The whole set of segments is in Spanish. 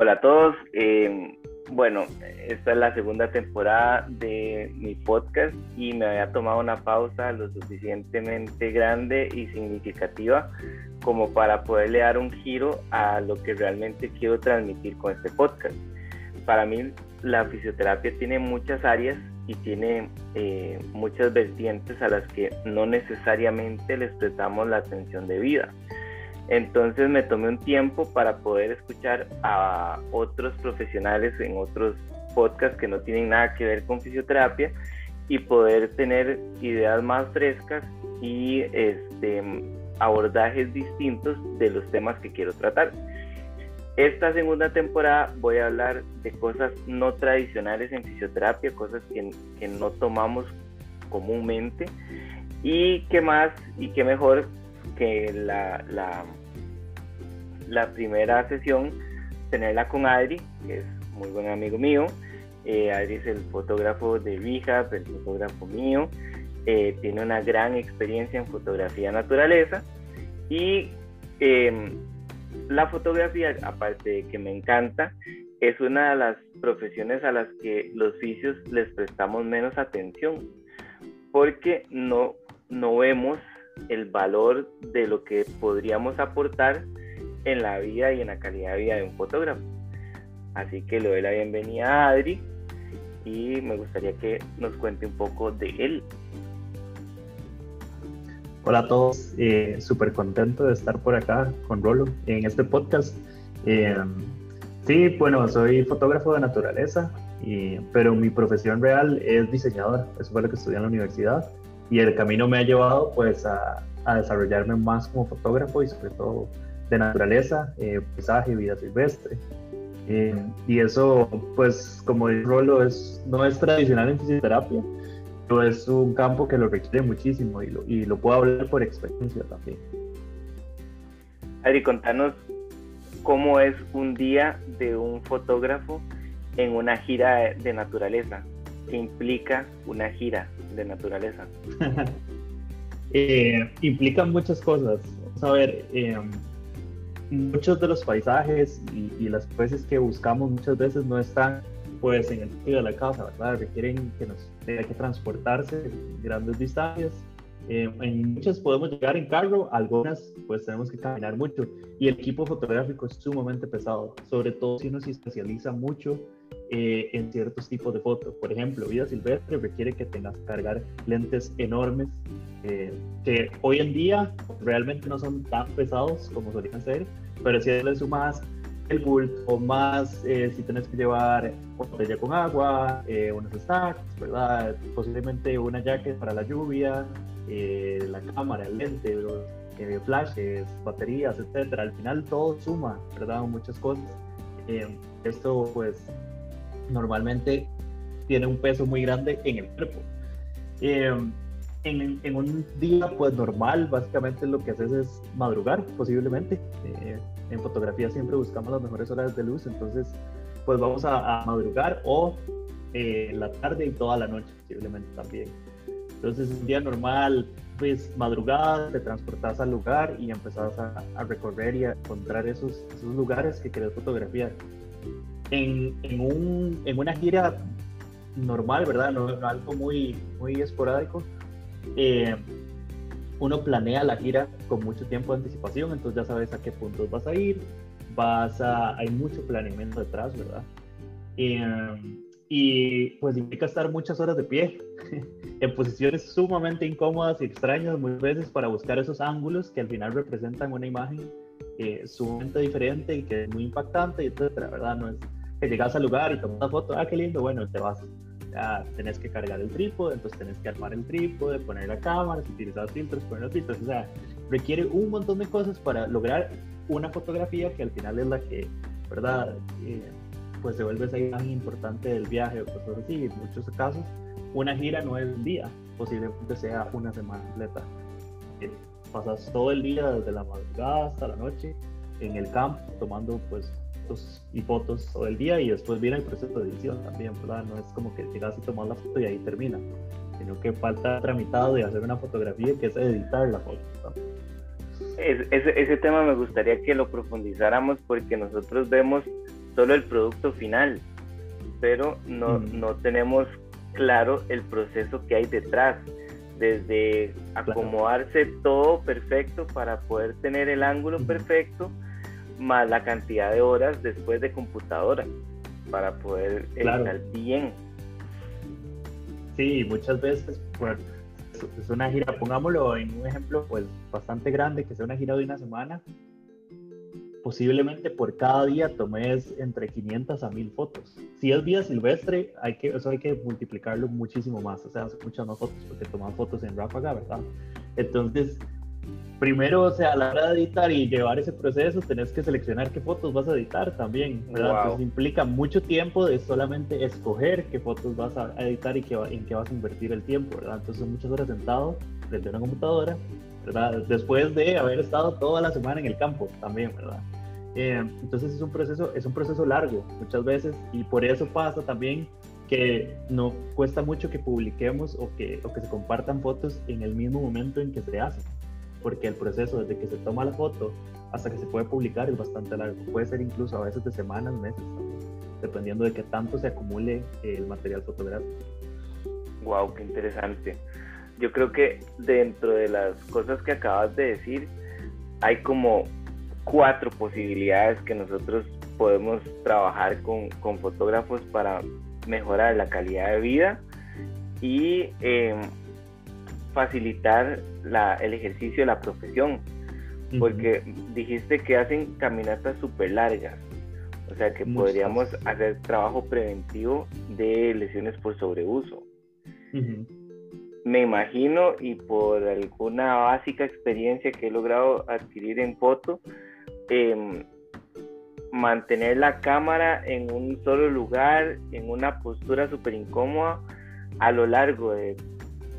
Hola a todos. Eh, bueno, esta es la segunda temporada de mi podcast y me había tomado una pausa lo suficientemente grande y significativa como para poderle dar un giro a lo que realmente quiero transmitir con este podcast. Para mí la fisioterapia tiene muchas áreas y tiene eh, muchas vertientes a las que no necesariamente les prestamos la atención debida. Entonces me tomé un tiempo para poder escuchar a otros profesionales en otros podcasts que no tienen nada que ver con fisioterapia y poder tener ideas más frescas y este, abordajes distintos de los temas que quiero tratar. Esta segunda temporada voy a hablar de cosas no tradicionales en fisioterapia, cosas que, que no tomamos comúnmente y qué más y qué mejor que la, la, la primera sesión, tenerla con Adri, que es muy buen amigo mío. Eh, Adri es el fotógrafo de Rehab, el fotógrafo mío. Eh, tiene una gran experiencia en fotografía naturaleza. Y em, la fotografía, aparte de que me encanta, es una de las profesiones a las que los fisios les prestamos menos atención, porque no, no vemos el valor de lo que podríamos aportar en la vida y en la calidad de vida de un fotógrafo. Así que le doy la bienvenida a Adri y me gustaría que nos cuente un poco de él. Hola a todos, eh, súper contento de estar por acá con Rolo en este podcast. Eh, sí, bueno, soy fotógrafo de naturaleza, y, pero mi profesión real es diseñador, eso fue lo que estudié en la universidad y el camino me ha llevado pues a, a desarrollarme más como fotógrafo y sobre todo de naturaleza, eh, paisaje, vida silvestre. Eh, y eso, pues, como dice Rolo, es, no es tradicional en fisioterapia, pero es un campo que lo requiere muchísimo y lo, y lo puedo hablar por experiencia también. Ari, contanos cómo es un día de un fotógrafo en una gira de naturaleza. ¿Qué implica una gira de naturaleza? eh, implica muchas cosas. Vamos a ver, eh, muchos de los paisajes y, las especies que buscamos muchas veces no están pues en el sitio de la casa, ¿verdad? Requieren que nos tenga que transportarse grandes distancias. Eh, en muchas podemos llegar en carro, algunas pues tenemos que caminar mucho y el equipo fotográfico es sumamente pesado, sobre todo si uno se especializa mucho eh, en ciertos tipos de fotos. Por ejemplo, vida silvestre requiere que tengas que cargar lentes enormes eh, que hoy en día realmente no son tan pesados como solían ser, pero si le sumas el bulto, más eh, si tienes que llevar botella con agua, eh, unos stacks, ¿verdad? Posiblemente una jacket para la lluvia, la cámara, el lente, los flashes, baterías, etcétera. Al final todo suma, ¿verdad? Muchas cosas. esto, pues, normalmente tiene un peso muy grande en el cuerpo en, un día pues normal, básicamente lo que haces es madrugar, posiblemente. Eh, en fotografía siempre buscamos las mejores horas de luz, entonces pues vamos a, madrugar o eh, la tarde y toda la noche, posiblemente también. Entonces un día normal, pues madrugada, te transportas al lugar y empezás a, recorrer y a encontrar esos, esos lugares que querés fotografiar. En, en, un, en una gira normal, ¿verdad? No, no algo muy, muy esporádico, eh, uno planea la gira con mucho tiempo de anticipación, entonces ya sabes a qué puntos vas a ir, vas a, hay mucho planeamiento detrás, ¿verdad? Eh, y pues implica estar muchas horas de pie, en posiciones sumamente incómodas y extrañas muchas veces para buscar esos ángulos que al final representan una imagen eh, sumamente diferente y que es muy impactante, etcétera, ¿verdad? No es que llegas al lugar y tomas una foto, ah, qué lindo, bueno, te vas ya tenés que cargar el trípode, entonces tenés que armar el trípode, poner la cámara, si utilizas filtros, poner los filtros, o sea, requiere un montón de cosas para lograr una fotografía que al final es la que, ¿verdad? Eh, pues se vuelve esa imagen importante del viaje o cosas así. En muchos casos, una gira no es un día, posiblemente sea una semana completa. Eh, pasas todo el día desde la madrugada hasta la noche en el campo tomando pues y fotos todo el día y después viene el proceso de edición también, ¿verdad? No es como que llegas y tomas la foto y ahí termina, sino que falta tramitado y hacer una fotografía que es editar la foto. ese, ese tema me gustaría que lo profundizáramos porque nosotros vemos solo el producto final, pero no, no tenemos claro el proceso que hay detrás, desde acomodarse todo perfecto para poder tener el ángulo perfecto, más la cantidad de horas después de computadora para poder editar bien. Sí, muchas veces, pues, es una gira, pongámoslo en un ejemplo pues bastante grande, que sea una gira de una semana, posiblemente por cada día tomes entre 500 a 1000 fotos. Si es vida silvestre, hay que, eso hay que multiplicarlo muchísimo más, o sea, muchas más fotos porque toman fotos en ráfaga, ¿verdad? Entonces, primero, o sea, a la hora de editar y llevar ese proceso, tenés que seleccionar qué fotos vas a editar también, ¿verdad? Entonces implica mucho tiempo de solamente escoger qué fotos vas a editar y qué, en qué vas a invertir el tiempo, ¿verdad? Entonces son muchas horas sentado frente a una computadora, ¿verdad? Después de haber estado toda la semana en el campo también, ¿verdad? Eh, entonces es un proceso, es un proceso largo muchas veces y por eso pasa también que no cuesta mucho que publiquemos o que, o que se compartan fotos en el mismo momento en que se hacen porque el proceso desde que se toma la foto hasta que se puede publicar es bastante largo. Puede ser incluso a veces de semanas, meses, dependiendo de qué tanto se acumule el material fotográfico. Wow, qué interesante. Yo creo que dentro de las cosas que acabas de decir, hay como cuatro posibilidades que nosotros podemos trabajar con, con fotógrafos para mejorar la calidad de vida y eh, facilitar la, el ejercicio de la profesión, porque dijiste que hacen caminatas súper largas, o sea que podríamos hacer trabajo preventivo de lesiones por sobreuso. Me imagino y por alguna básica experiencia que he logrado adquirir en foto, em, mantener la cámara en un solo lugar, en una postura súper incómoda a lo largo de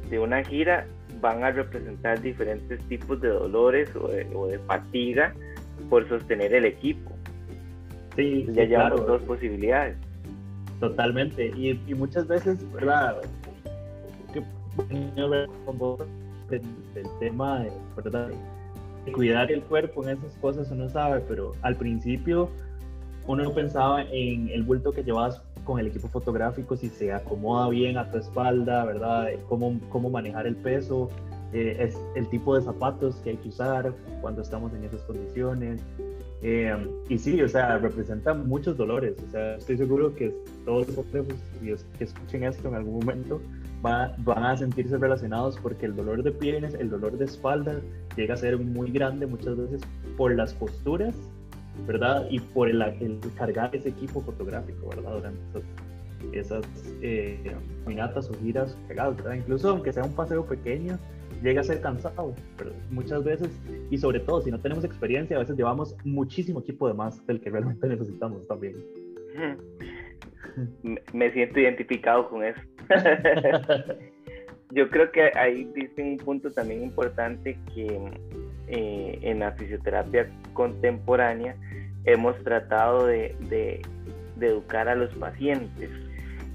de una gira van a representar diferentes tipos de dolores o de, fatiga por sostener el equipo. Sí, ya llevamos dos posibilidades. Totalmente. Y, muchas veces, ¿verdad? Que el, tema de, ¿verdad? de cuidar el cuerpo en esas cosas uno sabe, pero al principio uno pensaba en el bulto que llevabas con el equipo fotográfico, si se acomoda bien a tu espalda, ¿verdad? Cómo, cómo manejar el peso, eh, es el tipo de zapatos que hay que usar cuando estamos en esas condiciones. Eh, y sí, o sea, representan muchos dolores. O sea, estoy seguro que todos los fotógrafos que escuchen esto en algún momento van a sentirse relacionados porque el dolor de piernas, el dolor de espalda llega a ser muy grande muchas veces por las posturas ¿verdad? Y por el, cargar ese equipo fotográfico, ¿verdad? Durante esas, eh, caminatas o giras cargadas, ¿verdad? Incluso aunque sea un paseo pequeño, llega a ser cansado, pero muchas veces, y sobre todo si no tenemos experiencia, a veces llevamos muchísimo equipo de más del que realmente necesitamos también. Me siento identificado con eso. Yo creo que ahí dice un punto también importante que eh, en la fisioterapia contemporánea hemos tratado de, de, educar a los pacientes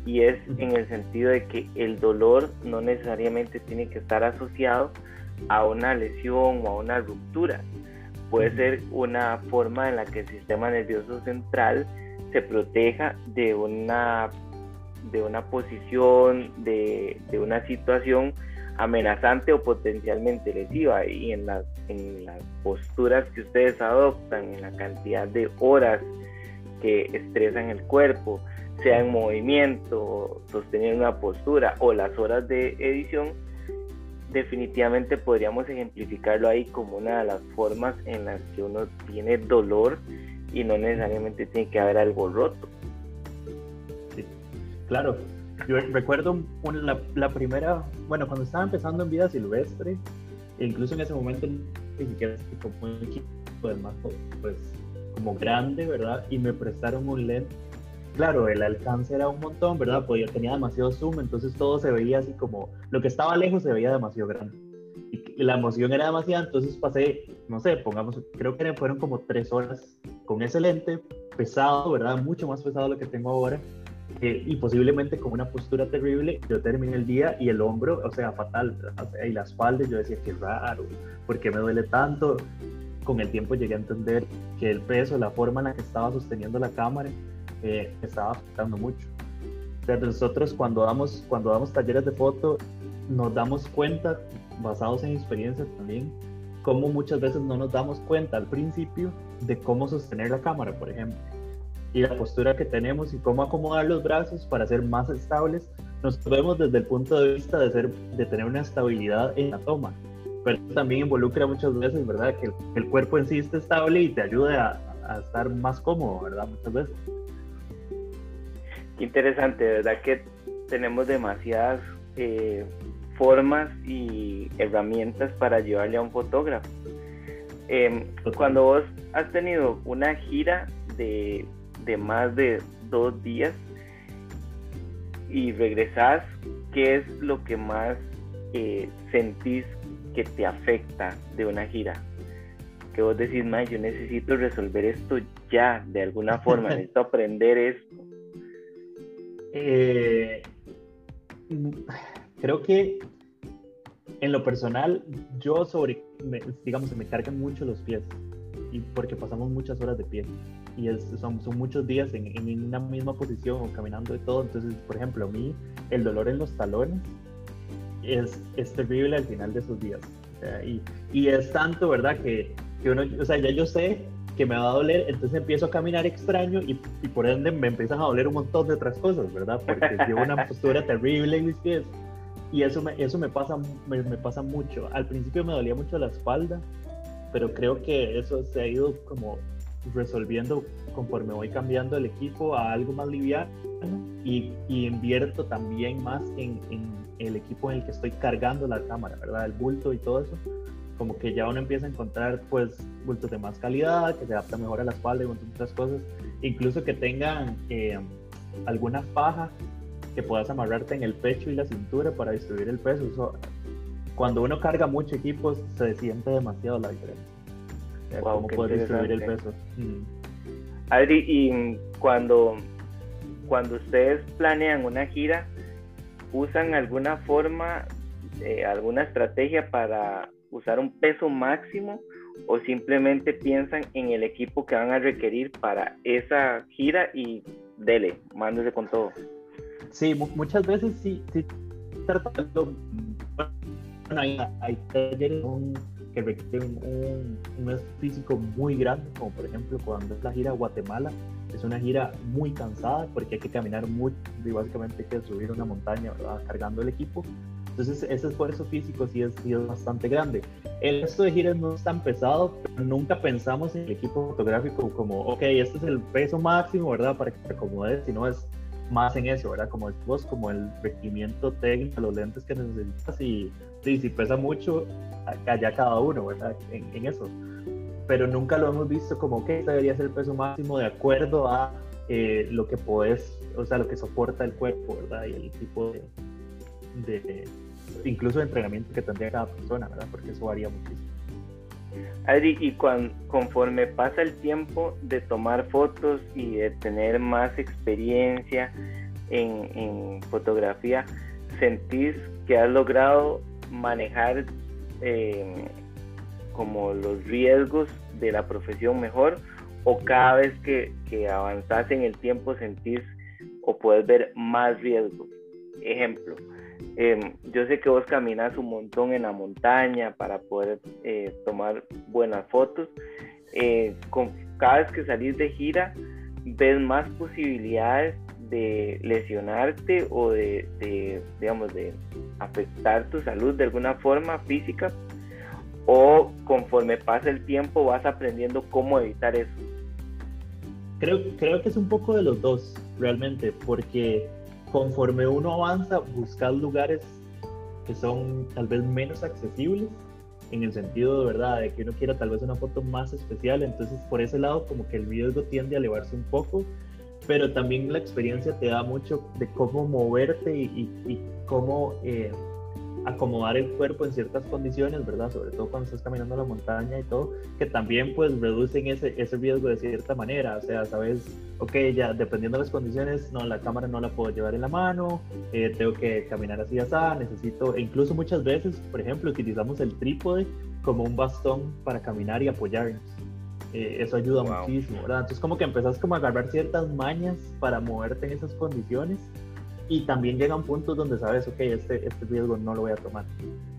y es en el sentido de que el dolor no necesariamente tiene que estar asociado a una lesión o a una ruptura. Puede ser una forma en la que el sistema nervioso central se proteja de una, de una posición, de, de una situación amenazante o potencialmente lesiva y en las, en las posturas que ustedes adoptan, en la cantidad de horas que estresan el cuerpo, sea en movimiento, sostener una postura o las horas de edición, definitivamente podríamos ejemplificarlo ahí como una de las formas en las que uno tiene dolor y no necesariamente tiene que haber algo roto. Sí, claro, yo recuerdo la, primera, bueno, cuando estaba empezando en vida silvestre, e incluso en ese momento ni siquiera como un equipo más pues como grande, ¿verdad? Y me prestaron un lente. Claro, el alcance era un montón, ¿verdad? Pues yo tenía demasiado zoom, entonces todo se veía así como, lo que estaba lejos se veía demasiado grande. Y la emoción era demasiada, entonces pasé, no sé, pongamos, creo que fueron como tres horas con ese lente, pesado, ¿verdad? Mucho más pesado de lo que tengo ahora y posiblemente con una postura terrible, yo terminé el día y el hombro, o sea, fatal, y la espalda, yo decía, qué raro, ¿por qué me duele tanto? Con el tiempo llegué a entender que el peso, la forma en la que estaba sosteniendo la cámara, eh, estaba afectando mucho. O sea, nosotros cuando damos, cuando damos talleres de foto, nos damos cuenta, basados en experiencia también, cómo muchas veces no nos damos cuenta al principio de cómo sostener la cámara, por ejemplo, y la postura que tenemos y cómo acomodar los brazos para ser más estables. Nos vemos desde el punto de vista de, ser, de tener una estabilidad en la toma, pero también involucra muchas veces, ¿verdad? Que el, cuerpo en sí esté estable y te ayude a, a estar más cómodo, ¿verdad? Muchas veces. Qué interesante, ¿verdad? Que tenemos demasiadas eh, formas y herramientas para llevarle a un fotógrafo. Em, cuando vos has tenido una gira de, de, más de dos días y regresás, ¿qué es lo que más eh, sentís que te afecta de una gira? Que vos decís, yo necesito resolver esto ya, de alguna forma, necesito aprender esto. Eh, creo que en lo personal, yo sobre, digamos, se me cargan mucho los pies, y porque pasamos muchas horas de pie, y son, son, muchos días en, en, una misma posición o caminando y todo, entonces, por ejemplo, a mí el dolor en los talones es, es terrible al final de esos días, y, y, es tanto, ¿verdad? Que, que uno, o sea, ya yo sé que me va a doler, entonces empiezo a caminar extraño y, y, por ende me empiezan a doler un montón de otras cosas, ¿verdad? Porque llevo una postura terrible en mis pies. Y eso me, eso me, pasa, me, me, pasa mucho. Al principio me dolía mucho la espalda, pero creo que eso se ha ido como resolviendo conforme voy cambiando el equipo a algo más liviano y, y invierto también más en, el equipo en el que estoy cargando la cámara, ¿verdad? El bulto y todo eso como que ya uno empieza a encontrar pues bultos de más calidad, que se adapta mejor a la espalda y otras cosas, incluso que tengan eh, alguna faja que puedas amarrarte en el pecho y la cintura para distribuir el peso. cuando uno carga mucho equipo se siente demasiado la diferencia. Cómo puedes distribuir el peso. Mm. Adri, y cuando, cuando ustedes planean una gira, ¿usan alguna forma, eh, alguna estrategia para usar un peso máximo o simplemente piensan en el equipo que van a requerir para esa gira y dele, mándese con todo. Sí, muchas veces sí, sí tratando, bueno, hay, hay talleres que requieren un, un, físico muy grande, como por ejemplo cuando es la gira a Guatemala, es una gira muy cansada porque hay que caminar mucho y básicamente hay que subir una montaña cargando el equipo entonces ese esfuerzo físico sí es, bastante grande. El resto de giras no es tan pesado, pero nunca pensamos en el equipo fotográfico como, ok, este es el peso máximo, ¿verdad? Para que te acomodes, sino es más en eso, ¿verdad? Como vos, como el requerimiento técnico, los lentes que necesitas y, si pesa mucho, allá cada uno, ¿verdad? En, eso. Pero nunca lo hemos visto como que este debería ser el peso máximo de acuerdo a eh, lo que podés, o sea, lo que soporta el cuerpo, ¿verdad? Y el tipo de, de, incluso de entrenamiento que tendría cada persona, ¿verdad? Porque eso varía muchísimo. Adri, y conforme pasa el tiempo de tomar fotos y de tener más experiencia en, fotografía, ¿sentís que has logrado manejar eh, como los riesgos de la profesión mejor? ¿O cada vez que, que avanzas en el tiempo sentís o puedes ver más riesgos? Ejemplo, Em, yo sé que vos caminas un montón en la montaña para poder eh, tomar buenas fotos. Eh, con, cada vez que salís de gira, ves más posibilidades de lesionarte o de, de, digamos, de afectar tu salud de alguna forma física o conforme pasa el tiempo vas aprendiendo cómo evitar eso. Creo, creo que es un poco de los dos, realmente, porque conforme uno avanza, buscar lugares que son tal vez menos accesibles, en el sentido de verdad de que uno quiera tal vez una foto más especial, entonces por ese lado como que el riesgo tiende a elevarse un poco, pero también la experiencia te da mucho de cómo moverte y, cómo eh, acomodar el cuerpo en ciertas condiciones, ¿verdad? Sobre todo cuando estás caminando la montaña y todo, que también pues reducen ese, ese riesgo de cierta manera, o sea, sabes, ok, ya dependiendo de las condiciones, no, la cámara no la puedo llevar en la mano, eh, tengo que caminar así, así, necesito, e incluso muchas veces, por ejemplo, utilizamos el trípode como un bastón para caminar y apoyarnos. Eh, eso ayuda muchísimo, ¿verdad? Entonces como que empezás como a agarrar ciertas mañas para moverte en esas condiciones y también llegan puntos donde sabes, ok, este, este riesgo no lo voy a tomar.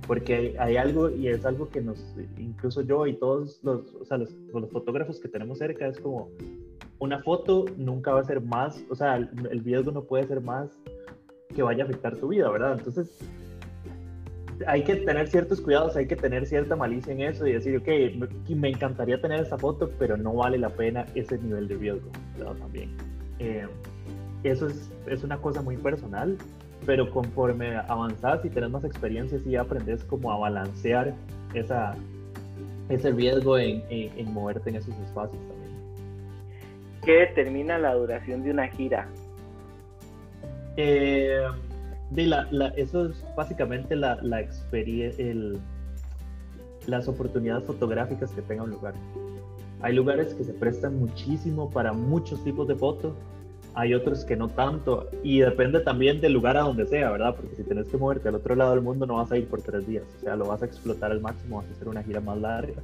Porque hay, algo, y es algo que nos, incluso yo y todos los, o sea, los, los, fotógrafos que tenemos cerca, es como una foto nunca va a ser más, o sea, el, el riesgo no puede ser más que vaya a afectar tu vida, ¿verdad? Entonces, hay que tener ciertos cuidados, hay que tener cierta malicia en eso y decir, ok, me encantaría tener esa foto, pero no vale la pena ese nivel de riesgo, ¿verdad? También. Eh, eso es, es una cosa muy personal, pero conforme avanzas y tenés más experiencia, sí aprendes como a balancear esa, ese riesgo en, en, moverte en esos espacios también. ¿Qué determina la duración de una gira? Eh, de la, la, eso es básicamente la, la experiencia, las oportunidades fotográficas que tengan lugar. Hay lugares que se prestan muchísimo para muchos tipos de fotos hay otros que no tanto, y depende también del lugar a donde sea, ¿verdad? Porque si tienes que moverte al otro lado del mundo no vas a ir por tres días, o sea, lo vas a explotar al máximo, vas a hacer una gira más larga.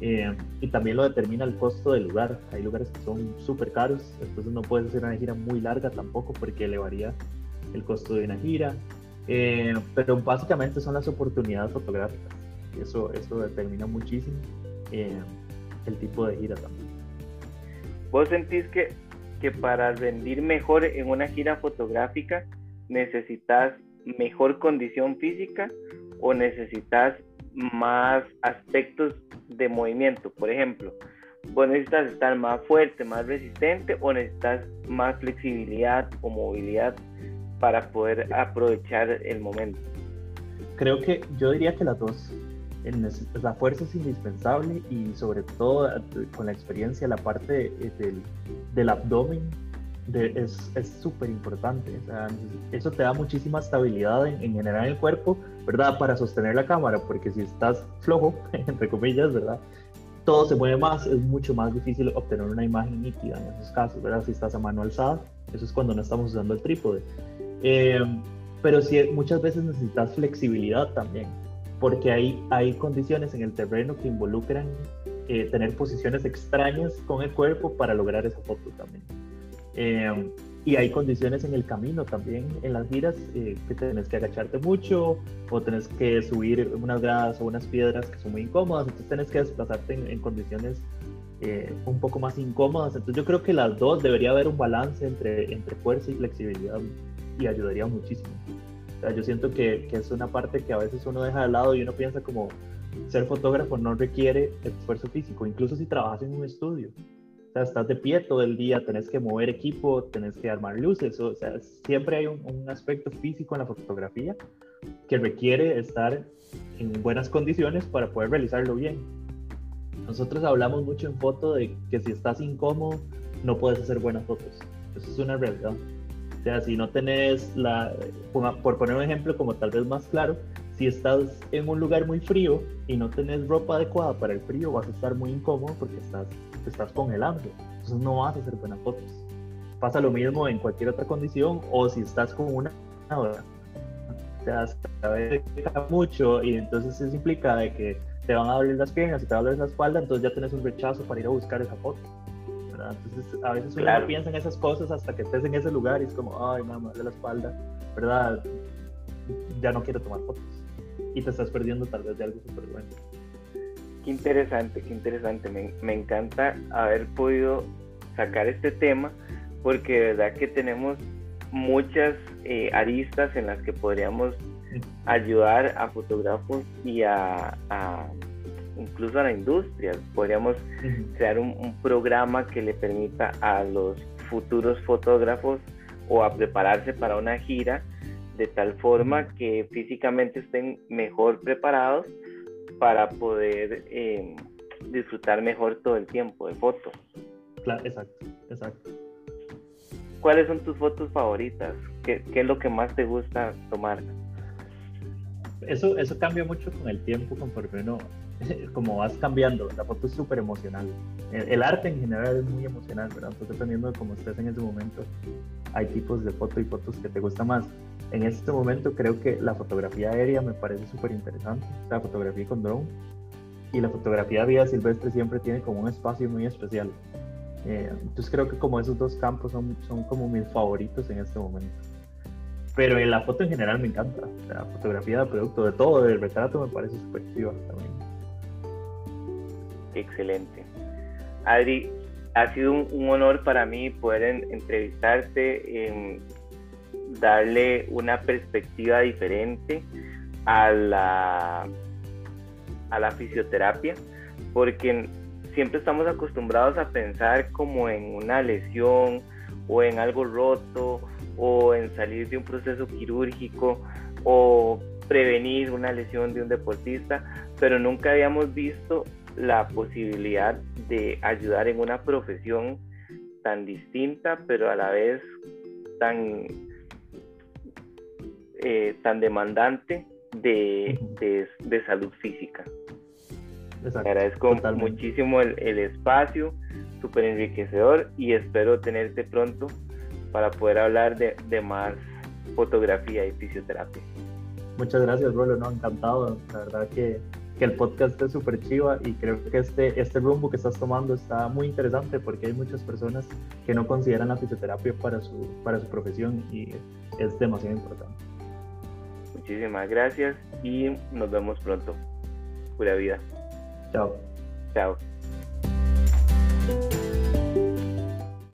Eh, y también lo determina el costo del lugar. Hay lugares que son súper caros, entonces no puedes hacer una gira muy larga tampoco porque elevaría el costo de una gira. Eh, pero básicamente son las oportunidades fotográficas. Eso, eso determina muchísimo eh, el tipo de gira también. ¿Vos sentís que que para rendir mejor en una gira fotográfica necesitas mejor condición física o necesitas más aspectos de movimiento. Por ejemplo, vos necesitas estar más fuerte, más resistente o necesitas más flexibilidad o movilidad para poder aprovechar el momento. Creo que yo diría que las dos la fuerza es indispensable y sobre todo eh, con la experiencia la parte eh, del, del abdomen de, es súper importante. O sea, eso te da muchísima estabilidad en, en, general en el cuerpo, ¿verdad? Para sostener la cámara, porque si estás flojo, entre comillas, ¿verdad? Todo se mueve más, es mucho más difícil obtener una imagen nítida en esos casos, ¿verdad? Si estás a mano alzada, eso es cuando no estamos usando el trípode. Eh, pero sí, muchas veces necesitas flexibilidad también porque hay, hay condiciones en el terreno que involucran eh, tener posiciones extrañas con el cuerpo para lograr esa foto también. Eh, y hay condiciones en el camino también, en las giras, eh, que tenés que agacharte mucho o tenés que subir unas gradas o unas piedras que son muy incómodas, entonces tenés que desplazarte en, en condiciones un poco más incómodas. Entonces yo creo que las dos debería haber un balance entre, entre fuerza y flexibilidad y ayudaría muchísimo yo siento que, que, es una parte que a veces uno deja de lado y uno piensa como ser fotógrafo no requiere esfuerzo físico, incluso si trabajas en un estudio. O sea, estás de pie todo el día, tenés que mover equipo, tenés que armar luces, o sea, siempre hay un, un aspecto físico en la fotografía que requiere estar en buenas condiciones para poder realizarlo bien. Nosotros hablamos mucho en foto de que si estás incómodo no puedes hacer buenas fotos. Eso es una realidad. O sea, si no tenés la, por poner un ejemplo como tal vez más claro, si estás en un lugar muy frío y no tenés ropa adecuada para el frío, vas a estar muy incómodo porque estás, te estás congelando. Entonces no vas a hacer buenas fotos. Pasa lo mismo en cualquier otra condición o si estás con una hora. O sea, sabes mucho y entonces eso implica de que te van a abrir las piernas y te van a abrir la espalda, entonces ya tienes un rechazo para ir a buscar esa foto. Entonces, a veces uno no piensa en esas cosas hasta que estés en ese lugar y es como, ay, mamá, de la espalda, ¿verdad? Ya no quiero tomar fotos. Y te estás perdiendo tal vez de algo súper bueno. Qué interesante, qué interesante. Me, me, encanta haber podido sacar este tema porque de verdad que tenemos muchas eh, aristas en las que podríamos ayudar a fotógrafos y a, a incluso a la industria. Podríamos crear un, programa que le permita a los futuros fotógrafos o a prepararse para una gira de tal forma que físicamente estén mejor preparados para poder em, disfrutar mejor todo el tiempo de fotos. Claro, exacto, exacto. ¿Cuáles son tus fotos favoritas? ¿Qué, ¿Qué, es lo que más te gusta tomar? Eso, eso cambia mucho con el tiempo conforme uno como vas cambiando, la foto es súper emocional. El, arte en general es muy emocional, ¿verdad? Entonces, dependiendo de cómo estés en ese momento, hay tipos de foto y fotos que te gustan más. En este momento creo que la fotografía aérea me parece súper interesante, la fotografía con drone. y la fotografía de vida silvestre siempre tiene como un espacio muy especial. Eh, entonces creo que como esos dos campos son, son como mis favoritos en este momento. Pero en la foto en general me encanta. La fotografía de producto, de todo, del retrato me parece chiva también. Excelente. Adri, ha sido un, honor para mí poder entrevistarte, darle una perspectiva diferente a la, a la fisioterapia, porque siempre estamos acostumbrados a pensar como en una lesión o en algo roto o en salir de un proceso quirúrgico o prevenir una lesión de un deportista, pero nunca habíamos visto la posibilidad de ayudar en una profesión tan distinta, pero a la vez tan, eh, tan demandante de, de, salud física. agradezco muchísimo el, el espacio, súper enriquecedor y espero tenerte pronto para poder hablar de, de más fotografía y fisioterapia. Muchas gracias, Rolo, no, encantado. La verdad que que el podcast es súper chiva y creo que este, este rumbo que estás tomando está muy interesante porque hay muchas personas que no consideran la fisioterapia para su, para su profesión y es demasiado importante. Muchísimas gracias y nos vemos pronto. Pura vida. Chao. Chao.